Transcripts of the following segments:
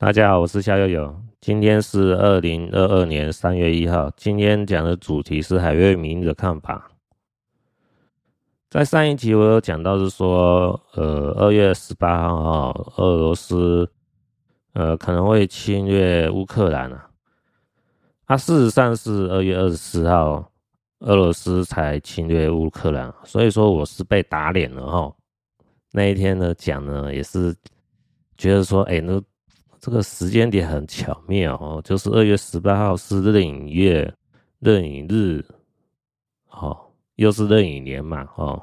大家好，我是夏悠悠。今天是二零二二年三月一号。今天讲的主题是海瑞明的看法。在上一集我有讲到是说，呃，二月十八号，俄罗斯呃可能会侵略乌克兰啊。啊事实上是二月二十四号，俄罗斯才侵略乌克兰，所以说我是被打脸了哈。那一天呢讲呢也是觉得说，哎、欸，那。这个时间点很巧妙哦，就是二月十八号是壬寅月、壬寅日，哦，又是壬寅年嘛，哦，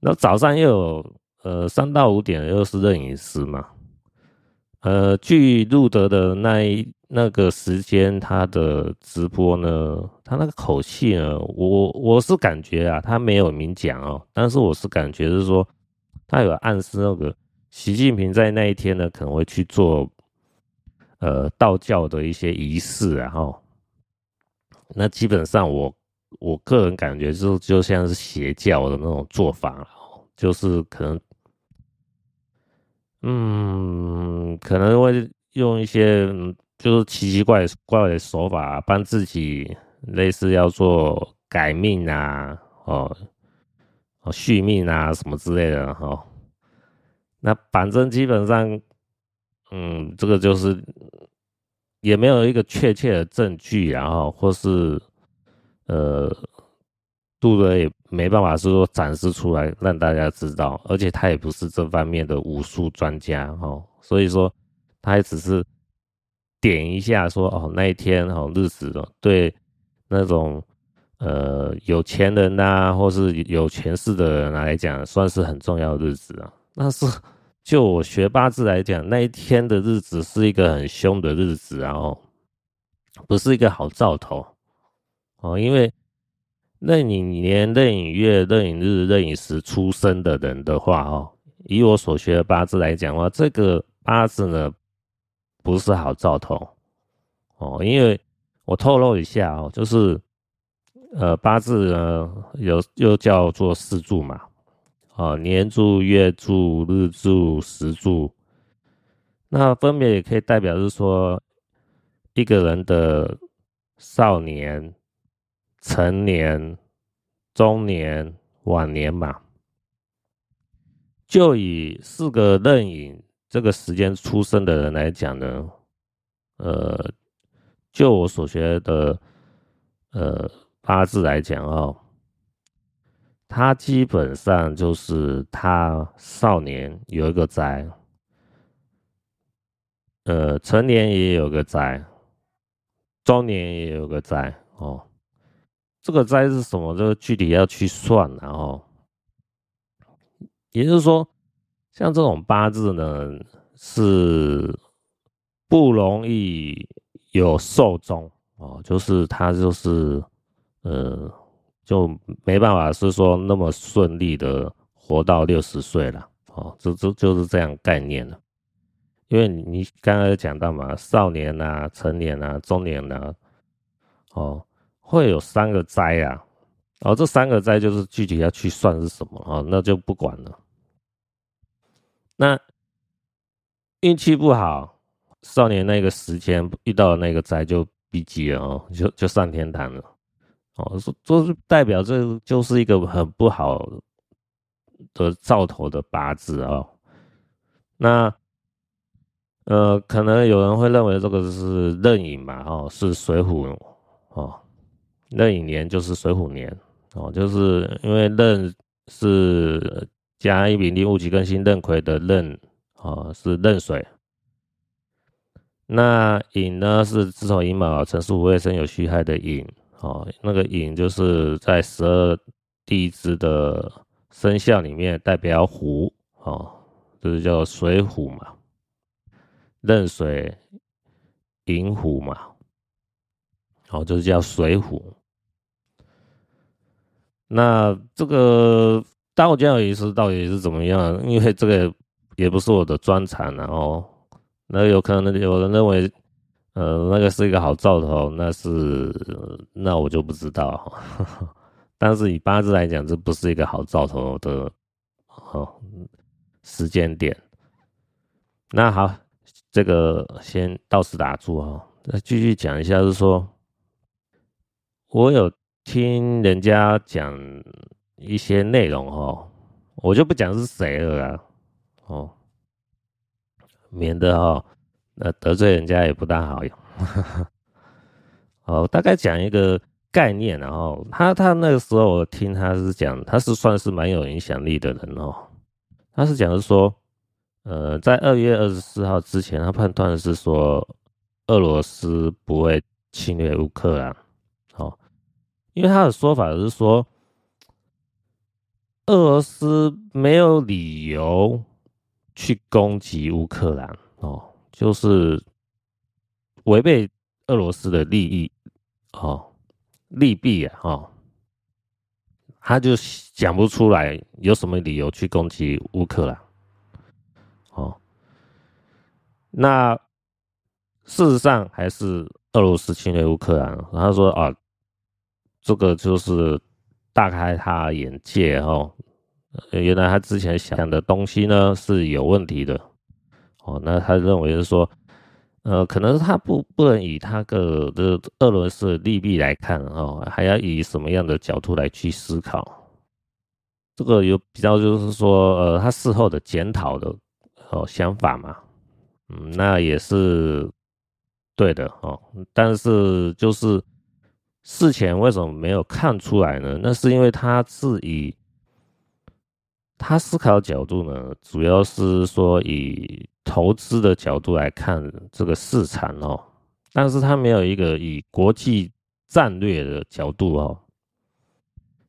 那早上又有呃三到五点又是壬寅时嘛，呃，据路德的那一那个时间他的直播呢，他那个口气呢，我我是感觉啊，他没有明讲哦，但是我是感觉是说他有暗示那个。习近平在那一天呢，可能会去做，呃，道教的一些仪式，然后，那基本上我我个人感觉就就像是邪教的那种做法，就是可能，嗯，可能会用一些就是奇奇怪怪的手法，帮自己类似要做改命啊，哦，哦续命啊什么之类的，哈。那反正基本上，嗯，这个就是也没有一个确切的证据，然后或是呃，杜德也没办法是说展示出来让大家知道，而且他也不是这方面的武术专家哦，所以说他也只是点一下说哦那一天哦日子哦对那种呃有钱人呐或是有权势的人来讲算是很重要的日子啊，那是。就我学八字来讲，那一天的日子是一个很凶的日子，然后不是一个好兆头哦。因为壬寅年、壬寅月、壬寅日、壬寅时出生的人的话，哦，以我所学的八字来讲的话，这个八字呢不是好兆头哦。因为我透露一下哦，就是呃八字呢有又叫做四柱嘛。啊，年柱、月柱、日柱、时柱，那分别也可以代表是说一个人的少年、成年、中年、晚年嘛。就以四个壬寅这个时间出生的人来讲呢，呃，就我所学的呃八字来讲哦。他基本上就是他少年有一个灾，呃，成年也有个灾，中年也有个灾哦。这个灾是什么？这个具体要去算，然后，也就是说，像这种八字呢，是不容易有寿终哦，就是他就是呃。就没办法是说那么顺利的活到六十岁了哦，这这就是这样概念了。因为你刚才讲到嘛，少年啊、成年啊、中年啊，哦，会有三个灾啊，哦，这三个灾就是具体要去算是什么哦，那就不管了。那运气不好，少年那个时间遇到那个灾就逼急了哦，就就上天堂了。哦，说说是代表这就是一个很不好的兆头的八字哦。那呃，可能有人会认为这个是壬寅嘛，哦，是水虎哦，壬寅年就是水虎年哦，就是因为壬是甲乙丙丁戊己庚辛壬癸的壬哦，是壬水。那寅呢是子丑寅卯辰巳午未申酉戌亥的寅。哦，那个寅就是在十二地支的生肖里面代表虎，哦，就是叫水虎嘛，壬水寅虎嘛，哦，就是叫水虎。那这个道教仪式到底是怎么样？因为这个也不是我的专长，然后那有可能有人认为。呃，那个是一个好兆头，那是那我就不知道。但是以八字来讲，这不是一个好兆头的哦时间点。那好，这个先到此打住哦，再继续讲一下，是说，我有听人家讲一些内容哦，我就不讲是谁了啦，哦，免得哈，呃得罪人家也不大好用。哦，大概讲一个概念，然后他他那个时候我听他是讲，他是算是蛮有影响力的人哦，他是讲的说。呃，在二月二十四号之前，他判断是说，俄罗斯不会侵略乌克兰，哦，因为他的说法是说，俄罗斯没有理由去攻击乌克兰，哦，就是违背俄罗斯的利益，哦，利弊啊，哦，他就讲不出来有什么理由去攻击乌克兰。哦，那事实上还是俄罗斯侵略乌克兰。然后说啊，这个就是大开他眼界哦，原来他之前想的东西呢是有问题的。哦，那他认为是说，呃，可能他不不能以他个的俄罗斯利弊来看哦，还要以什么样的角度来去思考。这个有比较就是说，呃，他事后的检讨的。哦，想法嘛，嗯，那也是对的哦。但是就是事前为什么没有看出来呢？那是因为他是以他思考角度呢，主要是说以投资的角度来看这个市场哦。但是他没有一个以国际战略的角度哦，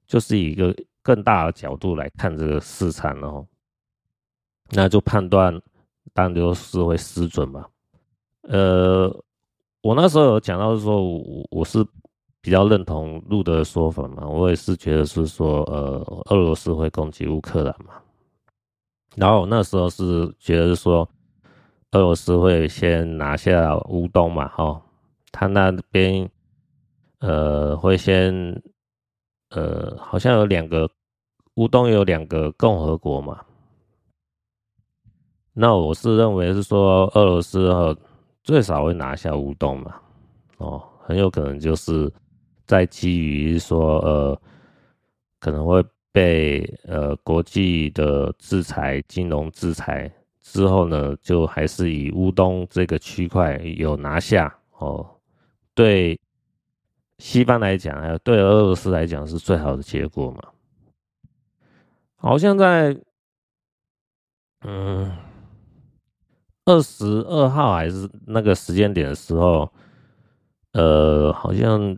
就是一个更大的角度来看这个市场哦。那就判断，当然就是会失准嘛。呃，我那时候有讲到说，我我是比较认同路德的说法嘛，我也是觉得是说，呃，俄罗斯会攻击乌克兰嘛。然后那时候是觉得是说，俄罗斯会先拿下乌东嘛，哈，他那边呃会先呃好像有两个乌东有两个共和国嘛。那我是认为是说，俄罗斯哦最少会拿下乌东嘛，哦，很有可能就是在基于说呃可能会被呃国际的制裁、金融制裁之后呢，就还是以乌东这个区块有拿下哦，对西方来讲，还有对俄罗斯来讲是最好的结果嘛。好像在嗯。二十二号还是那个时间点的时候，呃，好像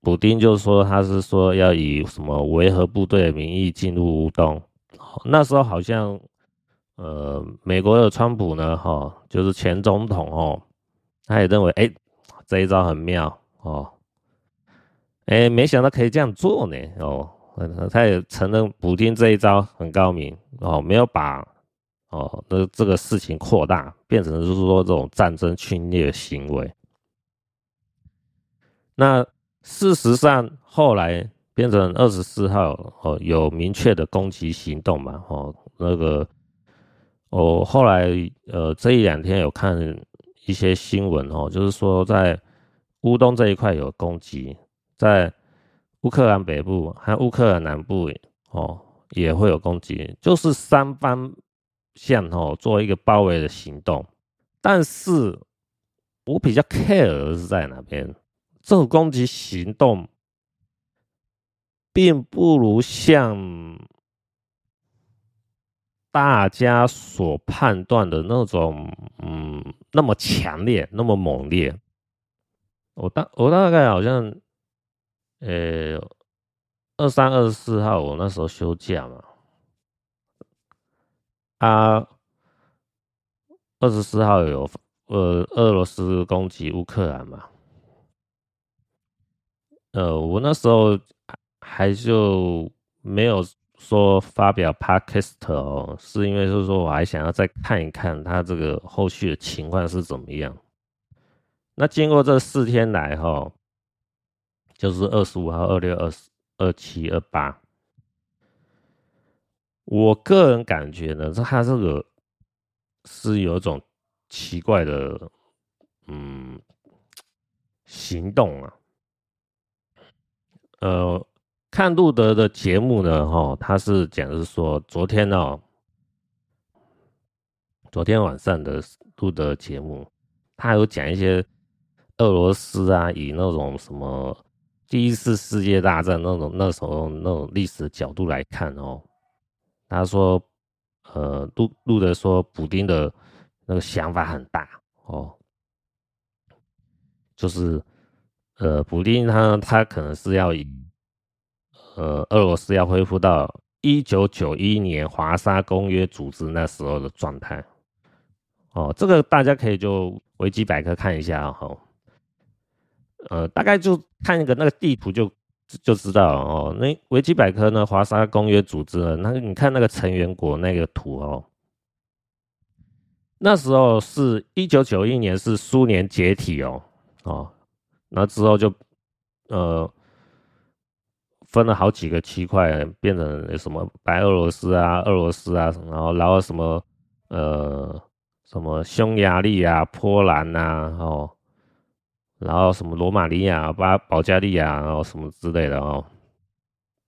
补丁就说他是说要以什么维和部队的名义进入乌东。那时候好像，呃，美国的川普呢，哈，就是前总统哦，他也认为，哎，这一招很妙哦，哎，没想到可以这样做呢，哦，他也承认补丁这一招很高明哦，没有把。哦，那这个事情扩大，变成就是说这种战争侵略行为。那事实上后来变成二十四号哦，有明确的攻击行动嘛？哦，那个我后来呃这一两天有看一些新闻哦，就是说在乌东这一块有攻击，在乌克兰北部和乌克兰南部哦也会有攻击，就是三方。向哦，做一个包围的行动，但是我比较 care 的是在哪边？这种攻击行动，并不如像大家所判断的那种，嗯，那么强烈，那么猛烈。我大我大概好像，呃，二三二十四号，我那时候休假嘛。啊，二十四号有呃俄罗斯攻击乌克兰嘛？呃，我那时候还就没有说发表 podcast 哦，是因为就是说我还想要再看一看他这个后续的情况是怎么样。那经过这四天来哈，就是二十五号、二六、二十、二七、二八。我个人感觉呢，他这个是有一种奇怪的嗯行动啊。呃，看路德的节目呢，哈，他是讲的是说，昨天、哦，昨天晚上的路德节目，他有讲一些俄罗斯啊，以那种什么第一次世界大战那种那时候那种历史角度来看哦，他说，呃，路路德说，普丁的那个想法很大哦，就是。呃，普丁他他可能是要以，呃，俄罗斯要恢复到一九九一年华沙公约组织那时候的状态。哦，这个大家可以就维基百科看一下哈、哦。呃，大概就看一个那个地图就就知道哦。那维基百科呢，华沙公约组织呢，那你看那个成员国那个图哦，那时候是一九九一年是苏联解体哦，哦。那之后就，呃，分了好几个区块，变成什么白俄罗斯啊、俄罗斯啊，然后然后什么呃什么匈牙利啊、波兰呐、啊，哦，然后什么罗马尼亚、巴保加利亚，然后什么之类的哦。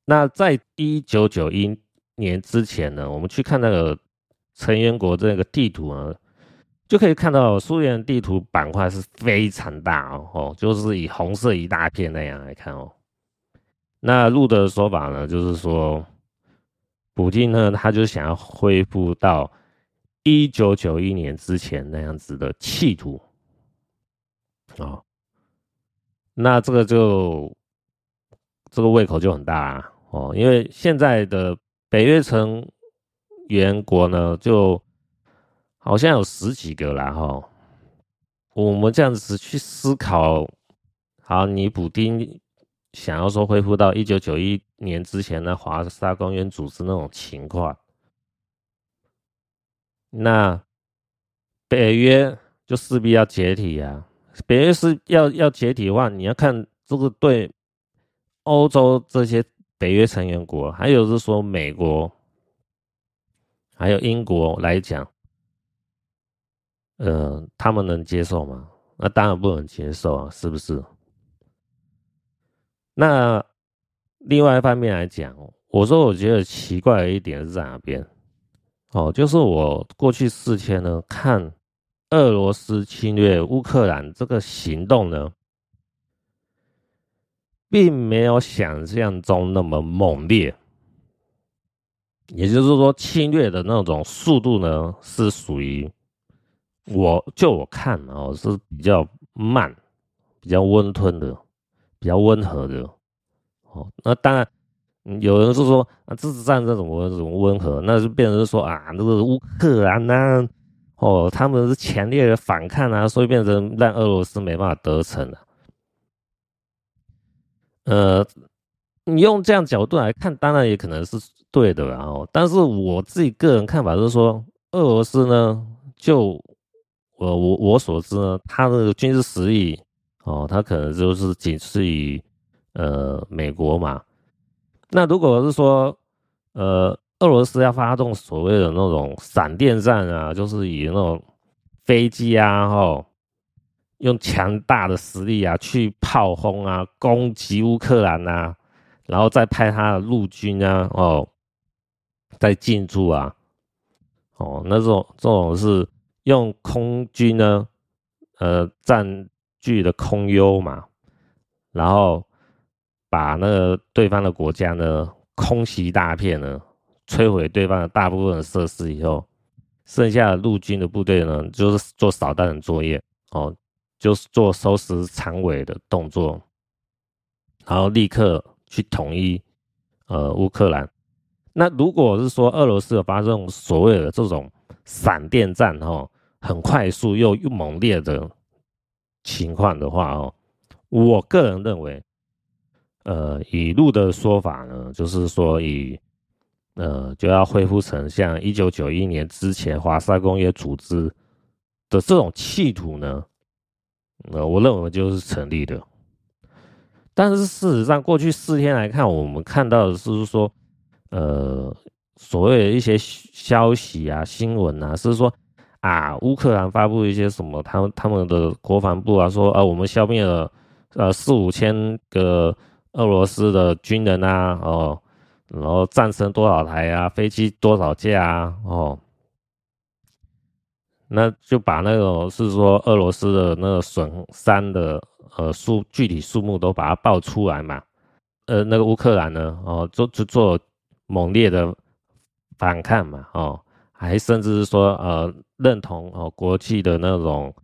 那在一九九一年之前呢，我们去看那个成员国这个地图啊。就可以看到苏联地图板块是非常大哦，哦，就是以红色一大片那样来看哦。那路德的说法呢，就是说，普京呢，他就想要恢复到一九九一年之前那样子的企图哦。那这个就这个胃口就很大啊哦，因为现在的北约成员国呢，就好像有十几个啦哈，我们这样子去思考，好，你补丁想要说恢复到一九九一年之前的华沙公约组织那种情况，那北约就势必要解体啊。北约是要要解体的话，你要看这个对欧洲这些北约成员国，还有是说美国，还有英国来讲。呃，他们能接受吗？那当然不能接受啊，是不是？那另外一方面来讲，我说我觉得奇怪的一点是在哪边？哦，就是我过去四天呢，看俄罗斯侵略乌克兰这个行动呢，并没有想象中那么猛烈，也就是说，侵略的那种速度呢，是属于。我就我看哦，是比较慢，比较温吞的，比较温和的哦。那当然，有人是说啊，这是战争怎么怎么温和？那就变成说啊，那个乌克兰呐，哦，他们是强烈的反抗啊，所以变成让俄罗斯没办法得逞了。呃，你用这样角度来看，当然也可能是对的，然后，但是我自己个人看法是说，俄罗斯呢，就呃，我我所知呢，他的军事实力哦，他可能就是仅次于呃美国嘛。那如果是说呃俄罗斯要发动所谓的那种闪电战啊，就是以那种飞机啊，吼，用强大的实力啊去炮轰啊，攻击乌克兰啊，然后再派他的陆军啊，哦，再进驻啊，哦，那种这种是。用空军呢，呃，占据的空优嘛，然后把那个对方的国家呢空袭大片呢，摧毁对方的大部分设施以后，剩下的陆军的部队呢，就是做扫荡的作业哦，就是做收拾残尾的动作，然后立刻去统一呃乌克兰。那如果是说俄罗斯有发生所谓的这种闪电战哈？很快速又又猛烈的情况的话哦，我个人认为，呃，以路的说法呢，就是说以呃就要恢复成像一九九一年之前华沙工业组织的这种企图呢，呃，我认为就是成立的。但是事实上，过去四天来看，我们看到的是说，呃，所谓的一些消息啊、新闻啊，是说。啊，乌克兰发布一些什么，他他们的国防部啊说啊，我们消灭了呃四五千个俄罗斯的军人啊，哦，然后战胜多少台啊，飞机多少架啊，哦，那就把那种是说俄罗斯的那个损伤的呃数具体数目都把它报出来嘛，呃，那个乌克兰呢，哦，就就做猛烈的反抗嘛，哦。还甚至是说，呃，认同哦国际的那种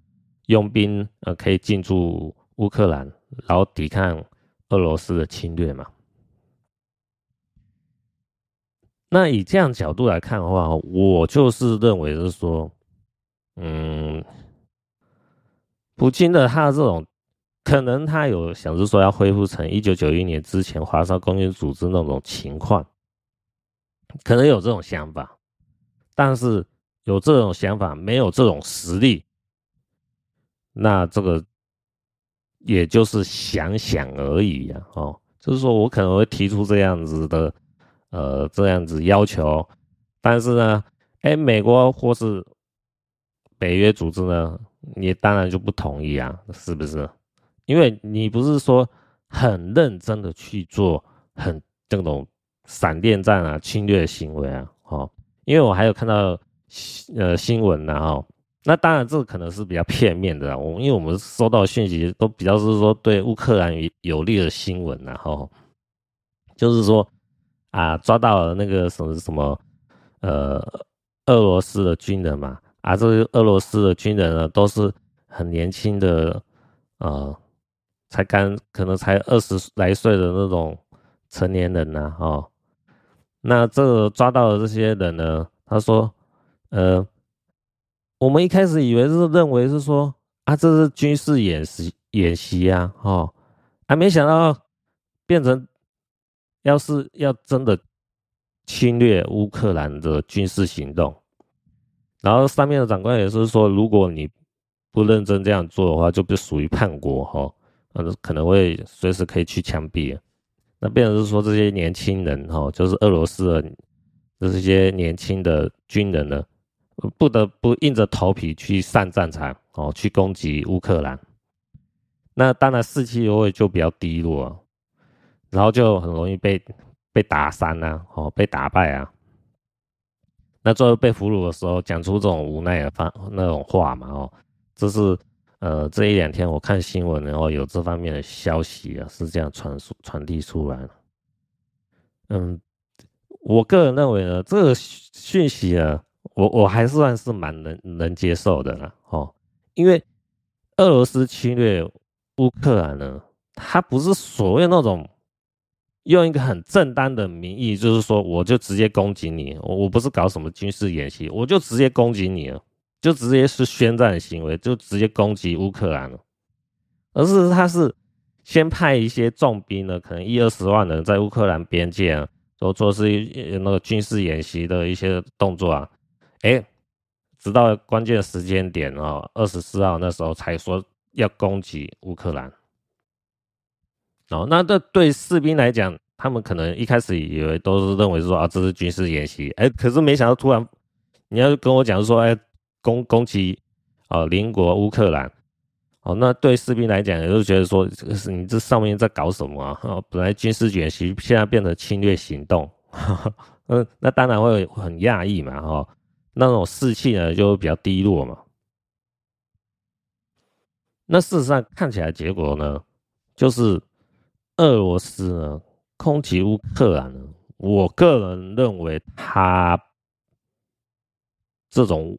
佣兵，呃，可以进驻乌克兰，然后抵抗俄罗斯的侵略嘛。那以这样角度来看的话，我就是认为是说，嗯，普京的他的这种，可能他有想着说要恢复成一九九一年之前华沙公约组织那种情况，可能有这种想法。但是有这种想法，没有这种实力，那这个也就是想想而已呀。哦，就是说我可能会提出这样子的，呃，这样子要求，但是呢，哎，美国或是北约组织呢，你当然就不同意啊，是不是？因为你不是说很认真的去做很这种闪电战啊、侵略行为啊，哦。因为我还有看到呃新闻然后，那当然这可能是比较片面的，我因为我们收到的讯息都比较是说对乌克兰有利的新闻，然后就是说啊抓到了那个什么什么呃俄罗斯的军人嘛，啊这个俄罗斯的军人呢都是很年轻的呃才刚可能才二十来岁的那种成年人呐，哦。那这抓到的这些人呢？他说：“呃，我们一开始以为是认为是说啊，这是军事演习演习啊，哦，还没想到变成要是要真的侵略乌克兰的军事行动。然后上面的长官也是说，如果你不认真这样做的话，就不属于叛国哈，呃，可能会随时可以去枪毙。”那变成是说，这些年轻人哈，就是俄罗斯的这些年轻的军人呢，不得不硬着头皮去上战场哦，去攻击乌克兰。那当然士气会就比较低落，然后就很容易被被打伤啊，哦，被打败啊。那最后被俘虏的时候，讲出这种无奈的话那种话嘛，哦，这是。呃，这一两天我看新闻，然后有这方面的消息啊，是这样传输传递出来。嗯，我个人认为呢，这个讯息啊，我我还是算是蛮能能接受的啦。哦，因为俄罗斯侵略乌克兰呢，它不是所谓那种用一个很正当的名义，就是说我就直接攻击你，我我不是搞什么军事演习，我就直接攻击你了。就直接是宣战的行为，就直接攻击乌克兰了，而是他是先派一些重兵呢，可能一二十万人在乌克兰边界啊，都做是那个军事演习的一些动作啊，哎，直到关键时间点啊，二十四号那时候才说要攻击乌克兰。哦，那这对士兵来讲，他们可能一开始以为都是认为说啊，这是军事演习，哎，可是没想到突然你要跟我讲说，哎。攻攻击啊，邻国乌克兰，哦，那对士兵来讲，也就觉得说，是你这上面在搞什么啊？哦，本来军事演习，现在变成侵略行动，嗯，那当然会很讶异嘛，哈，那种士气呢就比较低落嘛。那事实上看起来结果呢，就是俄罗斯呢攻击乌克兰呢，我个人认为他这种。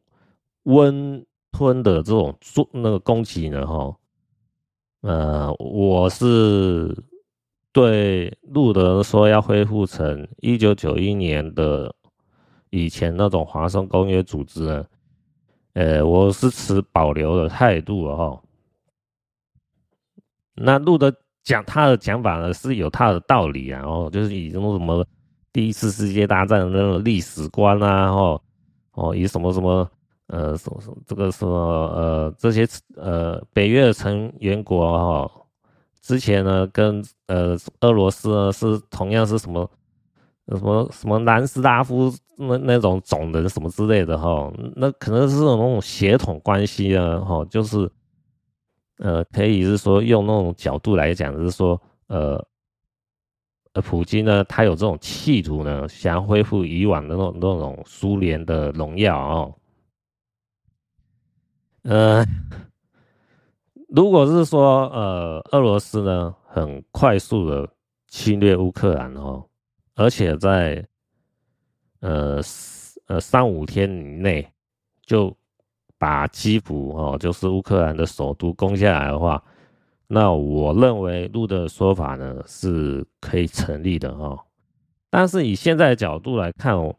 温吞的这种做那个攻击呢，哈，呃，我是对路德说要恢复成一九九一年的以前那种华沙公约组织呢，呃，我是持保留的态度哈。那路德讲他的讲法呢是有他的道理啊，哦，就是以那种什么第一次世界大战的那种历史观啊，哦，哦，以什么什么。呃，什么什么这个什么呃，这些呃北约成员国哈、哦，之前呢跟呃俄罗斯呢是同样是什么什么什么南斯拉夫那那种种人什么之类的哈，那可能是那种血统关系啊，哈，就是呃，可以是说用那种角度来讲，就是说呃，呃，普京呢，他有这种企图呢，想要恢复以往的那种那种苏联的荣耀哦，呃，如果是说呃，俄罗斯呢，很快速的侵略乌克兰哦，而且在呃，呃，三五天以内就把基辅哦，就是乌克兰的首都攻下来的话，那我认为路的说法呢是可以成立的哦。但是以现在的角度来看哦，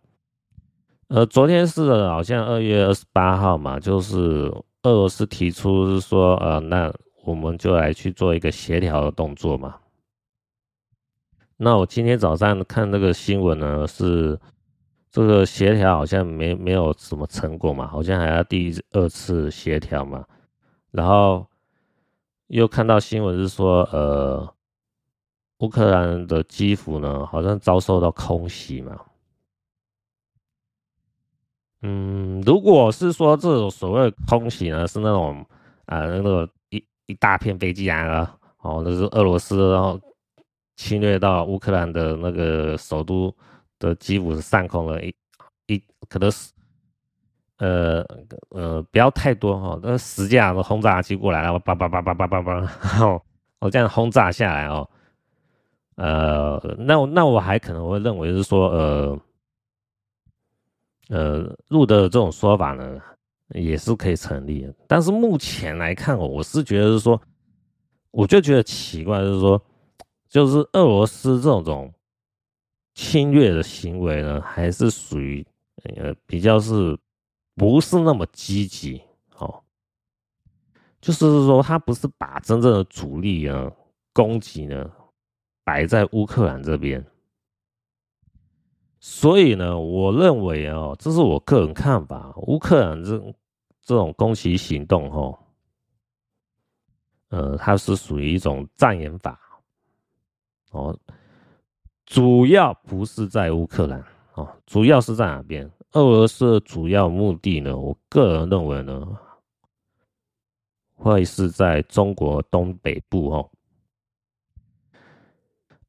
呃，昨天是好像二月二十八号嘛，就是俄罗斯提出是说，呃，那我们就来去做一个协调的动作嘛。那我今天早上看那个新闻呢是。这个协调好像没没有什么成果嘛，好像还要第二次协调嘛，然后又看到新闻是说，呃，乌克兰的基辅呢，好像遭受到空袭嘛。嗯，如果是说这种所谓空袭呢，是那种啊、呃，那个一一大片飞机啊，哦，那是俄罗斯然后侵略到乌克兰的那个首都。的基辅上空了一一，可能是呃呃不要太多哈，那十架的轰炸机过来了，叭叭叭叭叭叭叭，然后我这样轰炸下来哦，呃，那那我还可能会认为是说呃呃陆的这种说法呢也是可以成立的，但是目前来看哦，我是觉得是说，我就觉得奇怪，就是说，就是俄罗斯这种种。侵略的行为呢，还是属于呃比较是不是那么积极哦？就是说，他不是把真正的主力啊攻击呢摆在乌克兰这边，所以呢，我认为啊，这是我个人看法，乌克兰这这种攻击行动哦，呃，它是属于一种障眼法哦。主要不是在乌克兰哦，主要是在哪边？俄罗斯的主要目的呢？我个人认为呢，会是在中国东北部哦。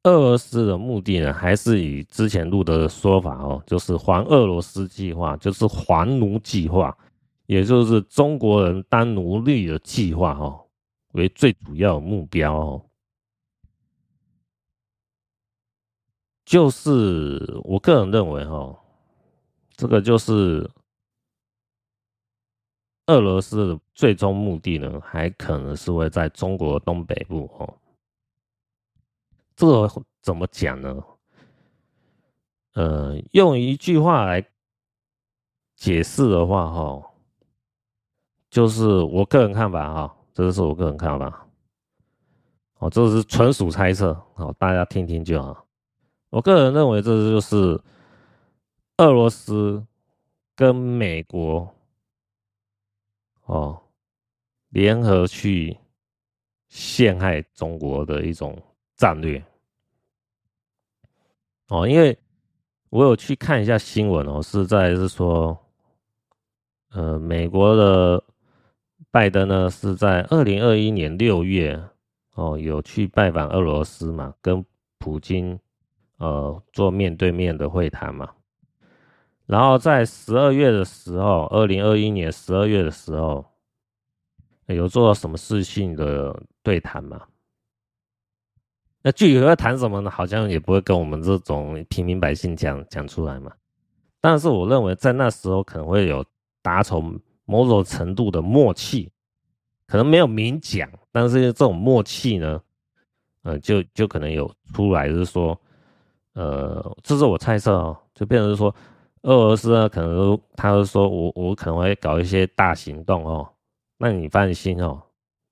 俄罗斯的目的呢，还是以之前录的说法哦，就是还俄罗斯计划，就是还奴计划，也就是中国人当奴隶的计划哦，为最主要目标哦。就是我个人认为，哈，这个就是俄罗斯的最终目的呢，还可能是会在中国东北部，哦。这个怎么讲呢？呃，用一句话来解释的话，哈，就是我个人看法，哈，这个是我个人看法，哦，这是纯属猜测，好，大家听听就好。我个人认为，这就是俄罗斯跟美国哦联合去陷害中国的一种战略哦。因为我有去看一下新闻哦，是在是说，呃，美国的拜登呢是在二零二一年六月哦有去拜访俄罗斯嘛，跟普京。呃，做面对面的会谈嘛，然后在十二月的时候，二零二一年十二月的时候，有做什么事情的对谈嘛？那具体会谈什么呢？好像也不会跟我们这种平民百姓讲讲出来嘛。但是我认为在那时候可能会有达成某种程度的默契，可能没有明讲，但是这种默契呢，呃，就就可能有出来，就是说。呃，这是我猜测哦，就变成是说，俄罗斯呢，可能他会说我我可能会搞一些大行动哦，那你放心哦，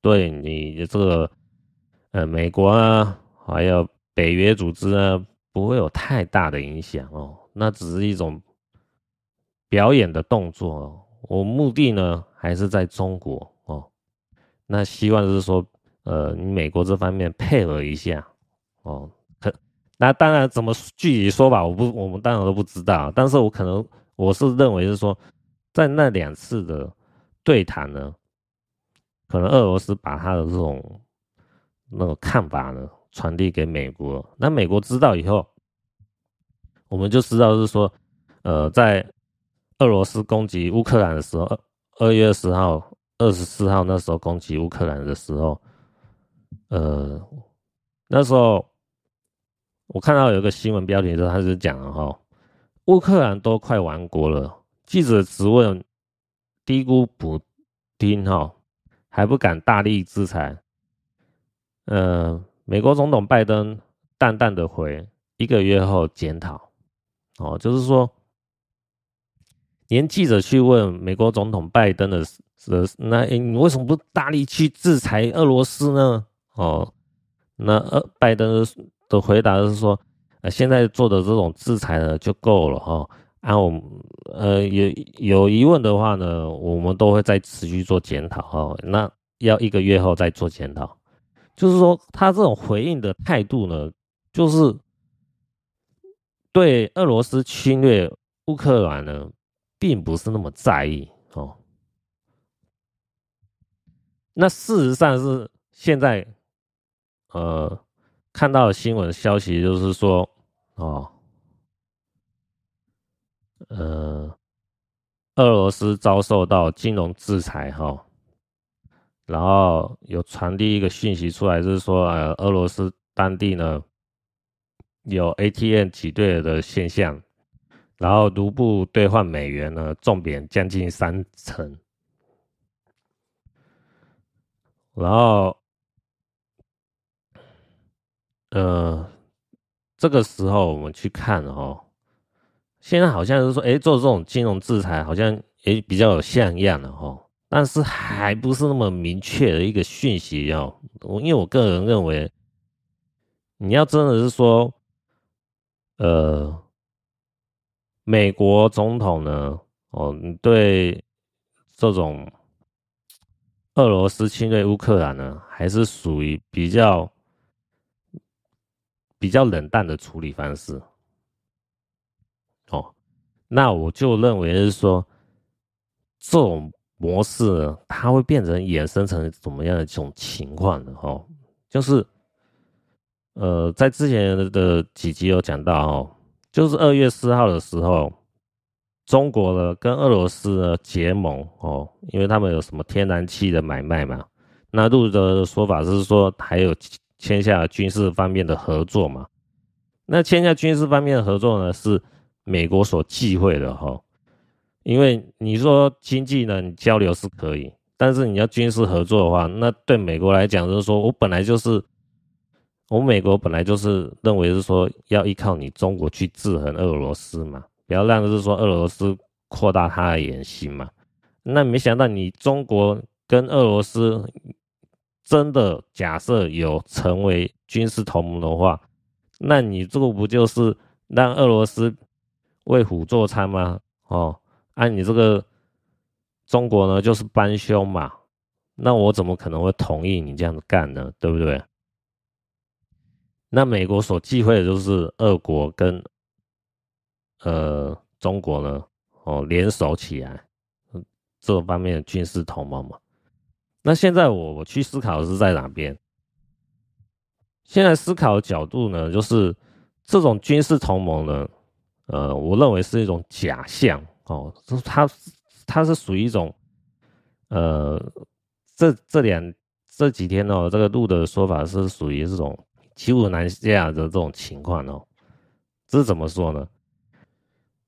对你的这个呃美国啊，还有北约组织呢，不会有太大的影响哦，那只是一种表演的动作哦，我目的呢还是在中国哦，那希望就是说，呃，你美国这方面配合一下哦。可那当然，怎么具体说法，我不，我们当然都不知道。但是我可能我是认为是说，在那两次的对谈呢，可能俄罗斯把他的这种那个看法呢传递给美国，那美国知道以后，我们就知道是说，呃，在俄罗斯攻击乌克兰的时候，二月十号、二十四号那时候攻击乌克兰的时候，呃，那时候。我看到有一个新闻标题，说他是讲了哈，乌克兰都快亡国了，记者质问，低估普丁哈，还不敢大力制裁。呃，美国总统拜登淡淡的回，一个月后检讨。哦，就是说，连记者去问美国总统拜登的，的那你为什么不大力去制裁俄罗斯呢？哦，那呃，拜登。的回答是说，呃，现在做的这种制裁呢就够了哈。啊，我们呃有有疑问的话呢，我们都会再持续做检讨哈。那要一个月后再做检讨，就是说他这种回应的态度呢，就是对俄罗斯侵略乌克兰呢，并不是那么在意哦。那事实上是现在，呃。看到的新闻消息就是说，哦，呃，俄罗斯遭受到金融制裁哈、哦，然后有传递一个讯息出来，就是说，呃，俄罗斯当地呢有 ATM 挤兑的现象，然后卢布兑换美元呢重贬将近三成，然后。呃，这个时候我们去看哦，现在好像是说，哎，做这种金融制裁好像也比较有像样了哦，但是还不是那么明确的一个讯息哦。我因为我个人认为，你要真的是说，呃，美国总统呢，哦，你对这种俄罗斯侵略乌克兰呢，还是属于比较。比较冷淡的处理方式，哦，那我就认为是说，这种模式，它会变成衍生成怎么样的这种情况呢？哦，就是，呃，在之前的几集有讲到哦，就是二月四号的时候，中国呢跟俄罗斯呢结盟哦，因为他们有什么天然气的买卖嘛，那路的说法是说还有。签下军事方面的合作嘛？那签下军事方面的合作呢，是美国所忌讳的哈。因为你说经济呢，你交流是可以，但是你要军事合作的话，那对美国来讲就是说，我本来就是，我美国本来就是认为是说要依靠你中国去制衡俄罗斯嘛，不要让就是说俄罗斯扩大他的野心嘛。那没想到你中国跟俄罗斯。真的假设有成为军事同盟的话，那你这个不就是让俄罗斯为虎作伥吗？哦，啊、你这个中国呢，就是帮凶嘛。那我怎么可能会同意你这样子干呢？对不对？那美国所忌讳的就是俄国跟呃中国呢，哦联手起来，这方面的军事同盟嘛。那现在我我去思考的是在哪边？现在思考的角度呢，就是这种军事同盟呢，呃，我认为是一种假象哦，是它它是属于一种，呃，这这两这几天哦，这个路的说法是属于这种骑虎难下的这种情况哦，这是怎么说呢？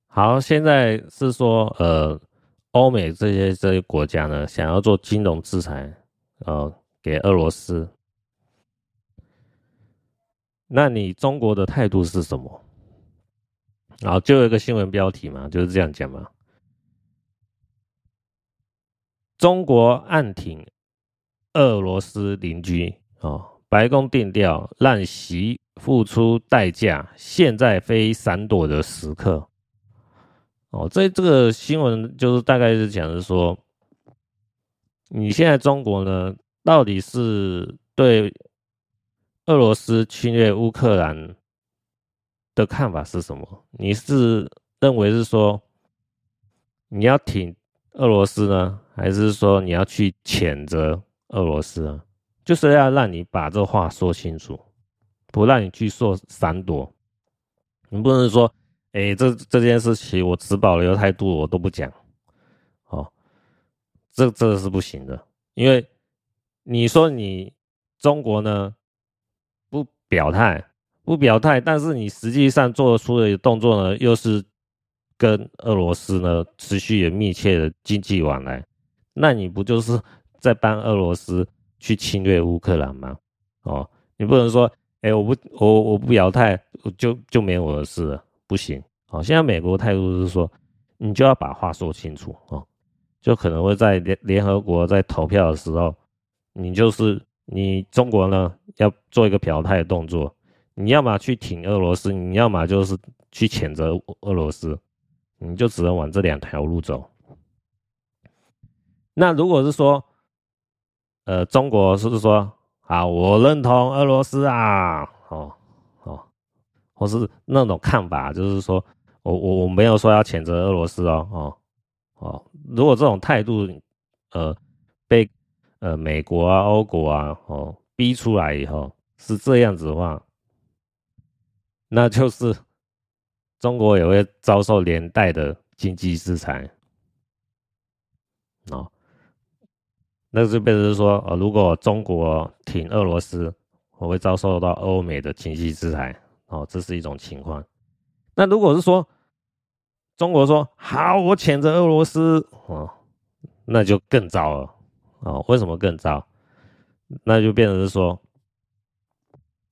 好，现在是说呃。欧美这些这些国家呢，想要做金融制裁，呃，给俄罗斯。那你中国的态度是什么？然后就有一个新闻标题嘛，就是这样讲嘛。中国暗挺俄罗斯邻居哦，白宫定调让习付出代价，现在非闪躲的时刻。哦，这这个新闻就是大概是讲的说，你现在中国呢，到底是对俄罗斯侵略乌克兰的看法是什么？你是认为是说你要挺俄罗斯呢，还是说你要去谴责俄罗斯啊？就是要让你把这话说清楚，不让你去说闪躲。你不能说，哎、这这件事情我持保留态度，我都不讲。哦，这这是不行的，因为你说你中国呢不表态，不表态，但是你实际上做出的动作呢，又是跟俄罗斯呢持续有密切的经济往来，那你不就是 在帮俄罗斯？去侵略乌克兰吗？哦，你不能说，哎、我不，我我不表态，就就没我的事了，不行。哦，现在美国态度是说，你就要把话说清楚哦，就可能会在联联合国在投票的时候，你就是你中国呢要做一个表态的动作，你要么去挺俄罗斯，你要么就是去谴责俄罗斯，你就只能往这两条路走。那如果是说，呃，中国是不是说啊？我认同俄罗斯啊，哦哦，或是那种看法，就是说我我我没有说要谴责俄罗斯哦哦哦。如果这种态度，呃，被呃美国啊、欧国啊哦逼出来以后是这样子的话，那就是中国也会遭受连带的经济制裁，哦。那就变成是说，呃，如果中国挺俄罗斯，我会遭受到欧美的经济制裁，哦，这是一种情况。那如果是说，中国说好，我谴责俄罗斯，哦，那就更糟了，哦，为什么更糟？那就变成是说，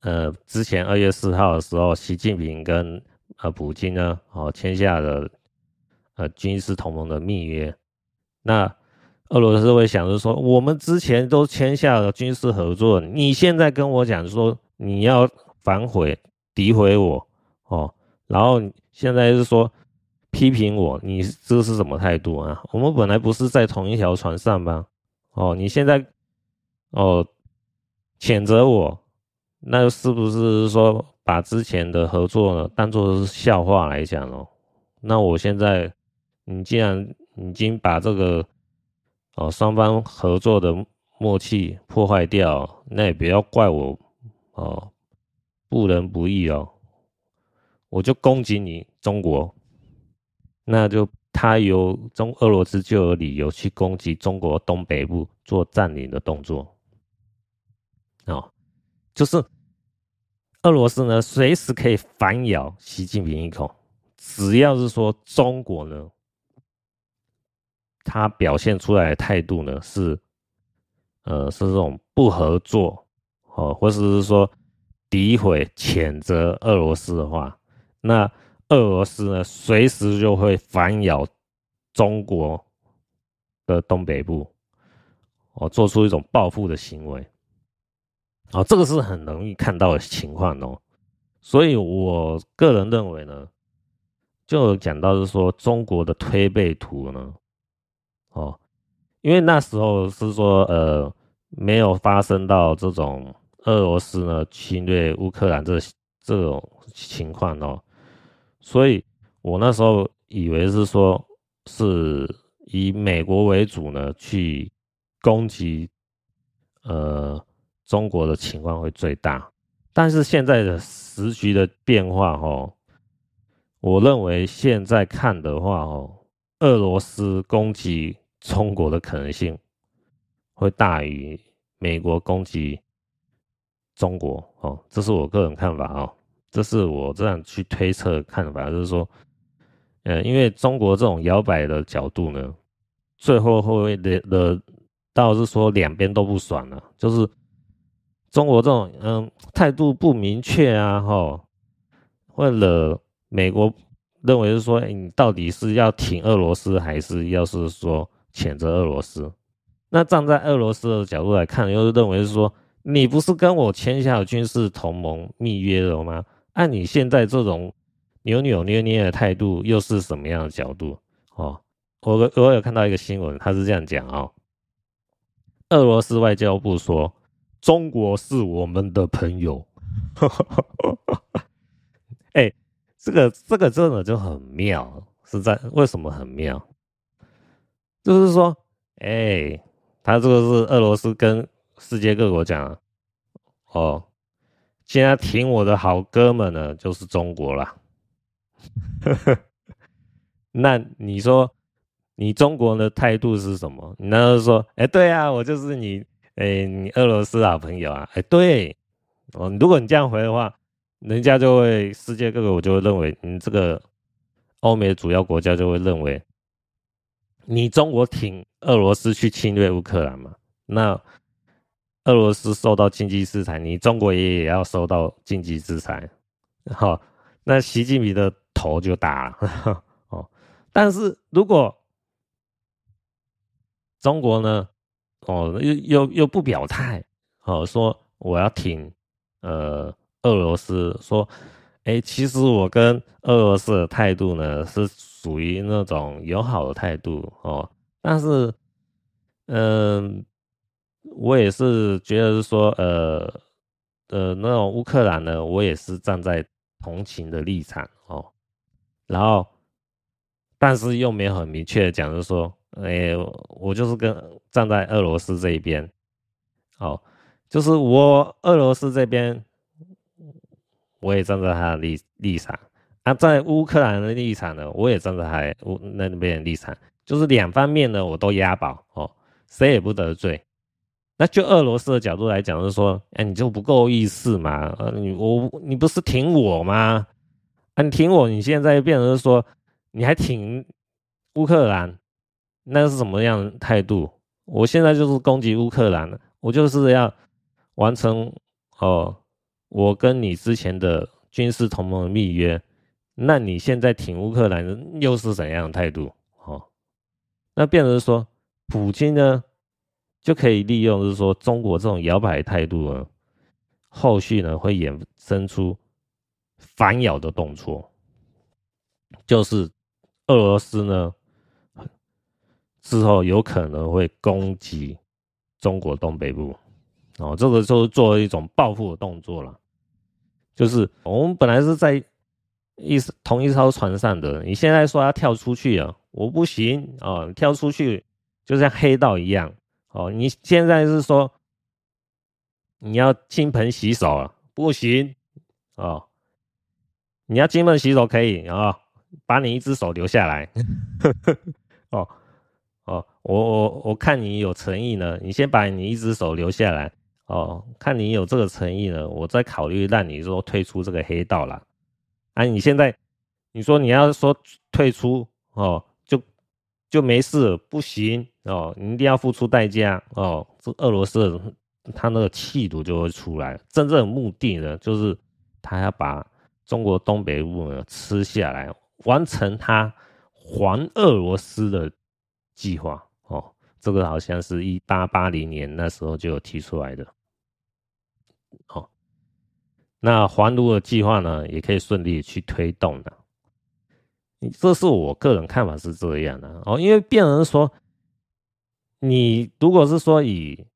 呃，之前二月四号的时候，习近平跟呃普京呢，哦，签下了呃军事同盟的密约，那。俄罗斯会想着说，我们之前都签下了军事合作，你现在跟我讲说你要反悔、诋毁我，哦，然后现在是说批评我，你这是什么态度啊？我们本来不是在同一条船上吗？哦，你现在哦谴责我，那是不是说把之前的合作呢当做是笑话来讲哦？那我现在你既然已经把这个。哦，双方合作的默契破坏掉，那也不要怪我哦，不仁不义哦，我就攻击你中国，那就他有中俄罗斯就有理由去攻击中国东北部做占领的动作，哦，就是俄罗斯呢随时可以反咬习近平一口，只要是说中国呢。他表现出来的态度呢，是，呃，是这种不合作，哦，或者是说诋毁、谴责俄罗斯的话，那俄罗斯呢，随时就会反咬中国的东北部，哦，做出一种报复的行为，哦，这个是很容易看到的情况哦，所以我个人认为呢，就讲到是说中国的推背图呢。哦，因为那时候是说，呃，没有发生到这种俄罗斯呢侵略乌克兰这这种情况哦，所以我那时候以为是说，是以美国为主呢去攻击，呃，中国的情况会最大，但是现在的时局的变化哦，我认为现在看的话哦，俄罗斯攻击。中国的可能性会大于美国攻击中国哦，这是我个人看法哦，这是我这样去推测看法，就是说，呃，因为中国这种摇摆的角度呢，最后会的的，倒是说两边都不爽了，就是中国这种嗯态度不明确啊，哈，会惹美国认为是说，你到底是要挺俄罗斯，还是要是说。谴责俄罗斯，那站在俄罗斯的角度来看，又是认为是说，你不是跟我签下军事同盟密约了吗？按你现在这种扭扭捏捏的态度，又是什么样的角度？哦，我我有看到一个新闻，他是这样讲哦，俄罗斯外交部说，中国是我们的朋友。哎、这个这个真的就很妙，是在为什么很妙？就是说，哎、他这个是俄罗斯跟世界各国讲，哦，现在挺我的好哥们呢，就是中国了。那你说，你中国的态度是什么？你难道是说，哎、对啊，我就是你，哎、你俄罗斯好朋友啊？哎、对，哦，如果你这样回的话。人家就会，世界各国我就会认为，你这个欧美主要国家就会认为，你中国挺俄罗斯去侵略乌克兰嘛？那俄罗斯受到经济制裁，你中国也也要受到经济制裁，好，那习近平的头就大了 哦。但是如果中国呢，哦，又又又不表态，哦，说我要挺呃。俄罗斯说：“哎、其实我跟俄罗斯的态度呢，是属于那种友好的态度哦。但是，嗯，我也是觉得是说，呃，呃，那种乌克兰呢，我也是站在同情的立场哦。然后，但是又没有很明确的讲，就是说，哎、欸，我就是跟站在俄罗斯这一边，哦，就是我俄罗斯这边。”我也站在他的立立场，啊，在乌克兰的立场呢，我也站在他乌那边的立场，就是两方面呢，我都押宝哦，谁也不得罪。那就俄罗斯的角度来讲，就是说，哎，你就不够意思嘛？呃，你我你不是挺我吗？啊，你挺我，你现在变成是说，你还挺乌克兰，那是什么样的态度？我现在就是攻击乌克兰，我就是要完成哦。我跟你之前的军事同盟的密约，那你现在挺乌克兰又是怎样的态度？哦，那变成说，普京呢就可以利用，就是说中国这种摇摆态度呢，后续呢会衍生出反咬的动作，就是俄罗斯呢之后有可能会攻击中国东北部，哦，这个就是作为一种报复的动作了。就是我们本来是在一同一艘船上的，你现在说要跳出去啊，我不行哦，跳出去就像黑道一样哦。你现在是说你要金盆洗手啊，不行哦。你要金盆洗手可以啊，把你一只手留下来。哦哦，我我我看你有诚意呢，你先把你一只手留下来。哦，看你有这个诚意呢，我再考虑让你说退出这个黑道啦。啊，你现在你说你要说退出哦，就就没事，不行哦，你一定要付出代价哦。这俄罗斯他那个气度就会出来，真正的目的呢，就是他要把中国东北部呢吃下来，完成他还俄罗斯的计划哦。这个好像是一八八零年那时候就有提出来的。哦，那环卢的计划呢，也可以顺利去推动的。这是我个人看法是这样的哦，因为变成说，你如果是说以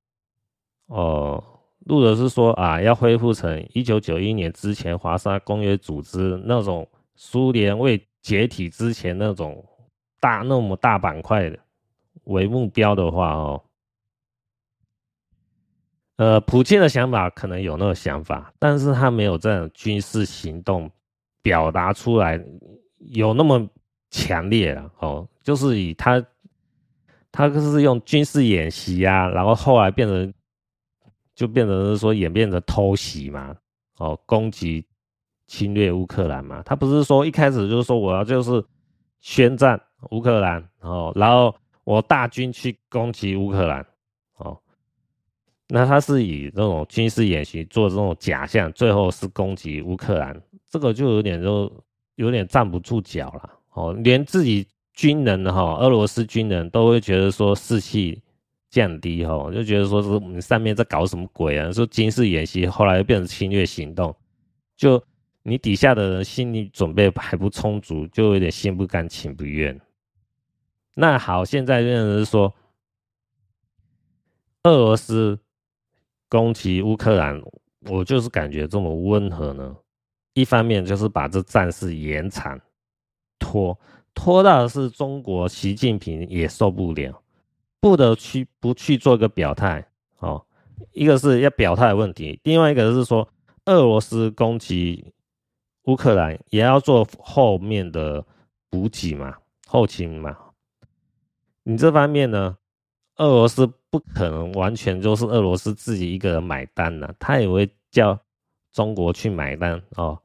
哦，录的是说啊，要恢复成一九九一年之前华沙公约组织那种苏联未解体之前那种大那么大板块的为目标的话哦。呃，普京的想法可能有那个想法，但是他没有这种军事行动表达出来，有那么强烈了哦。就是以他，他是用军事演习啊，然后后来变成，就变成是说演变成偷袭嘛，哦，攻击侵略乌克兰嘛。他不是说一开始就是说我要就是宣战乌克兰哦，然后我大军去攻击乌克兰哦。那他是以这种军事演习做这种假象，最后是攻击乌克兰，这个就有点就有点站不住脚了哦。连自己军人哈，俄罗斯军人都会觉得说士气降低哈，就觉得说是你上面在搞什么鬼啊？说军事演习后来又变成侵略行动，就你底下的人心理准备还不充足，就有点心不甘情不愿。那好，现在变成是说俄罗斯。攻击乌克兰，我就是感觉这么温和呢，一方面就是把这战事延长拖拖到的是中国习近平也受不了，不得去不去做个表态哦。一个是要表态的问题，另外一个是说俄罗斯攻击乌克兰也要做后面的补给嘛，后勤嘛。你这方面呢，俄罗斯不可能完全就是俄罗斯自己一个人买单呐，他也会叫中国去买单哦。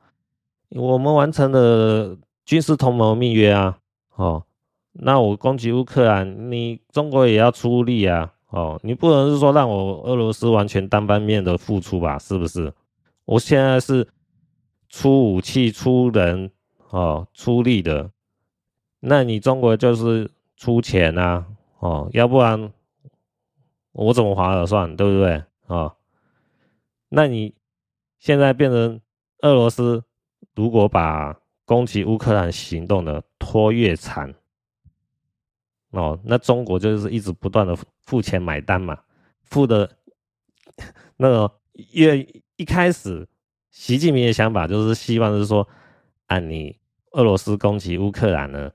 我们完成了军事同盟密约啊，哦，那我攻击乌克兰，你中国也要出力啊，哦，你不能是说让我俄罗斯完全单方面的付出吧？是不是？我现在是出武器、出人、哦，出力的，那你中国就是出钱啊，哦，要不然我怎么划得算，对不对？哦，那你现在变成俄罗斯。如果把攻击乌克兰行动的拖越长，哦，那中国就是一直不断的付钱买单嘛，付的，那个越一开始，习近平的想法就是希望是说，啊你俄罗斯攻击乌克兰呢，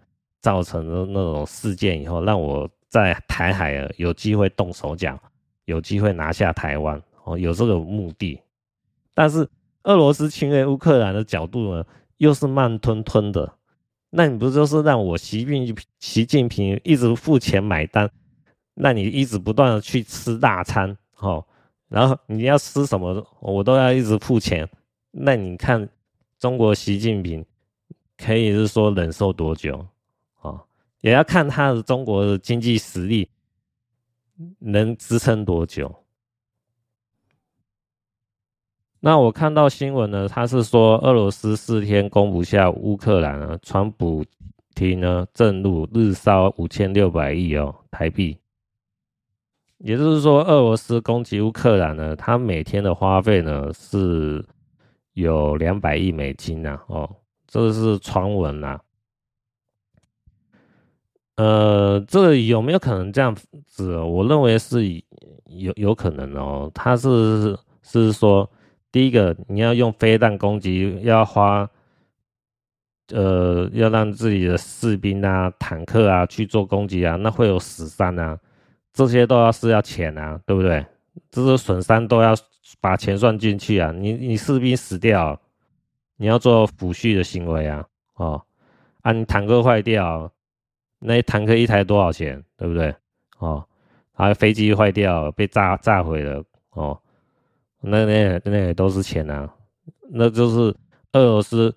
造成的那种事件以后，让我在台海有机会动手脚，有机会拿下台湾，哦，有这个目的，但是。俄罗斯侵略乌克兰的角度呢，又是慢吞吞的，那你不就是让我习近习近平一直付钱买单？那你一直不断的去吃大餐，哦，然后你要吃什么，我都要一直付钱。那你看中国习近平可以是说忍受多久？也要看他的中国的经济实力能支撑多久。那我看到新闻呢，他是说俄罗斯四天攻不下乌克兰啊，传补厅呢震怒日烧五千六百亿哦台币，也就是说俄罗斯攻击乌克兰呢，它每天的花费呢是有两百亿美金呐哦，这是传闻呐，呃，这有没有可能这样子？我认为是有有可能哦，他是是说。第一个，你要用飞弹攻击，要花，呃，要让自己的士兵啊、坦克啊去做攻击啊，那会有死伤啊，这些都要是要钱啊，对不对？这些损伤都要把钱算进去啊。你你士兵死掉，你要做抚恤的行为啊，哦，啊，你坦克坏掉，那坦克一台多少钱，对不对？哦，还有飞机坏掉，被炸炸毁了，哦。那那那也都是钱啊，那就是俄罗斯，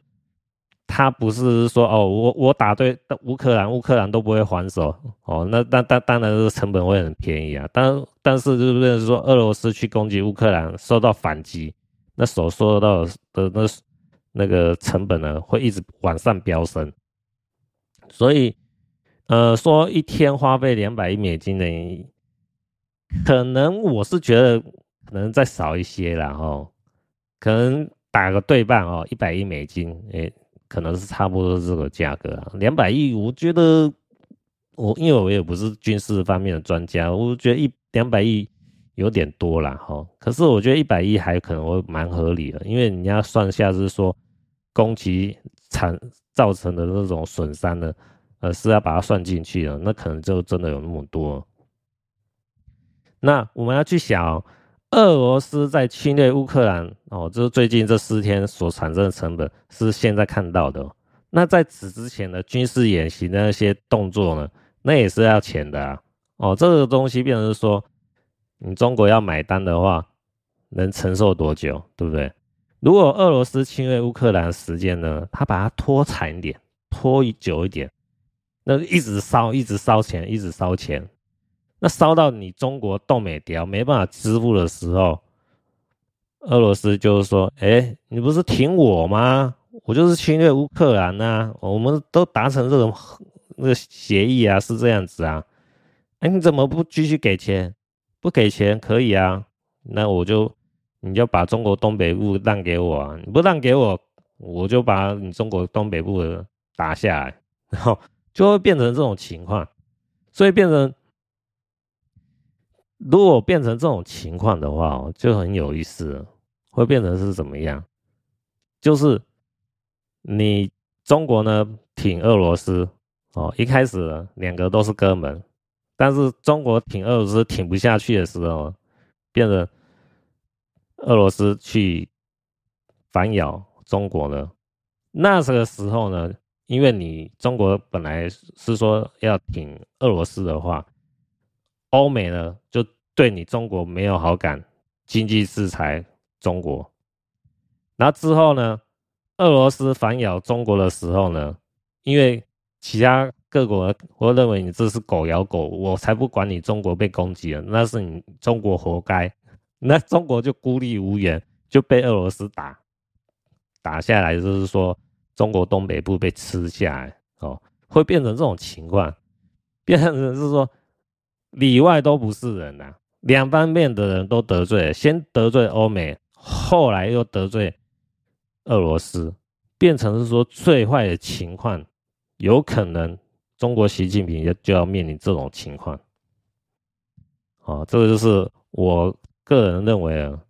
他不是说哦，我我打对乌克兰，乌克兰都不会还手。哦，那那当当然是成本会很便宜啊，但但是就是说俄罗斯去攻击乌克兰，受到反击，那所受到的那那个成本呢，会一直往上飙升，所以呃，说一天花费两百亿美金的，可能我是觉得。可能再少一些啦，哦，可能打个对半哦，一百亿美金，诶、可能是差不多这个价格啊。两百亿，我觉得我因为我也不是军事方面的专家，我觉得一两百亿有点多了哈。可是我觉得一百亿还可能会蛮合理的，因为你要算下是说攻击产造成的那种损伤呢，呃，是要把它算进去的，那可能就真的有那么多。那我们要去想哦。俄罗斯在侵略乌克兰哦，就是最近这四天所产生的成本是现在看到的。那在此之前的军事演习的那些动作呢，那也是要钱的啊。哦，这个东西变成是说，你中国要买单的话，能承受多久，对不对？如果俄罗斯侵略乌克兰时间呢，他把它拖长一点，拖久一点，那一直烧，一直烧钱，一直烧钱。那烧到你中国动没掉，没办法支付的时候，俄罗斯就是说：“哎、你不是挺我吗？我就是侵略乌克兰呐，我们都达成这种那个协议啊，是这样子啊。哎、你怎么不继续给钱？不给钱可以啊，那我就你就把中国东北部让给我啊，你不让给我，我就把你中国东北部打下来，然 后就会变成这种情况，所以变成。”如果变成这种情况的话，就很有意思了。会变成是怎么样？就是你中国呢挺俄罗斯哦，一开始两个都是哥们，但是中国挺俄罗斯挺不下去的时候，变成俄罗斯去反咬中国了。那这个时候呢，因为你中国本来是说要挺俄罗斯的话，欧美呢就对你中国没有好感，经济制裁中国。然后之后呢，俄罗斯反咬中国的时候呢，因为其他各国我认为你这是狗咬狗，我才不管你中国被攻击了，那是你中国活该。那中国就孤立无援，就被俄罗斯打打下来，就是说中国东北部被吃下来哦，会变成这种情况，变成是说里外都不是人呐、两方面的人都得罪，先得罪欧美，后来又得罪。俄罗斯变成是说最坏的情况，有可能中国习近平就就要面临这种情况。哦，这个就是我个人认为啊，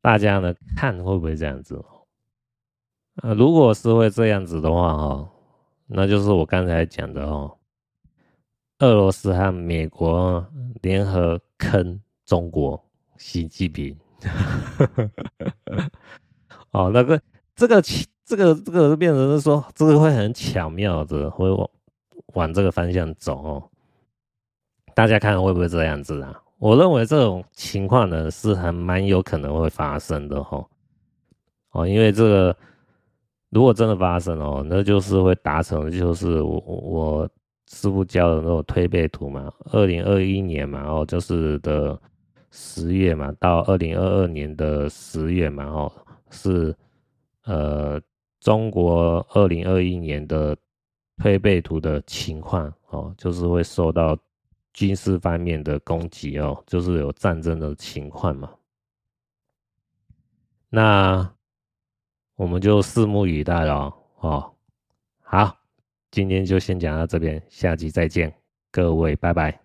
大家呢看会不会这样子？呃，如果是会这样子的话哈，那就是我刚才讲的哦，俄罗斯和美国联合坑中国习近平。哦，那个。这个这个这个变成是说，这个会很巧妙的会往往这个方向走哦。大家看会不会这样子啊？我认为这种情况呢是还蛮有可能会发生的哈。哦，因为这个如果真的发生哦，那就是会达成就是我我师傅教的那种推背图嘛，二零二一年嘛，哦，就是的十月嘛，到二零二二年的十月嘛，哦，是。呃，中国二零二一年的推背图的情况哦，就是会受到军事方面的攻击哦，就是有战争的情况嘛。那我们就拭目以待了哦。好，今天就先讲到这边，下集再见，各位，拜拜。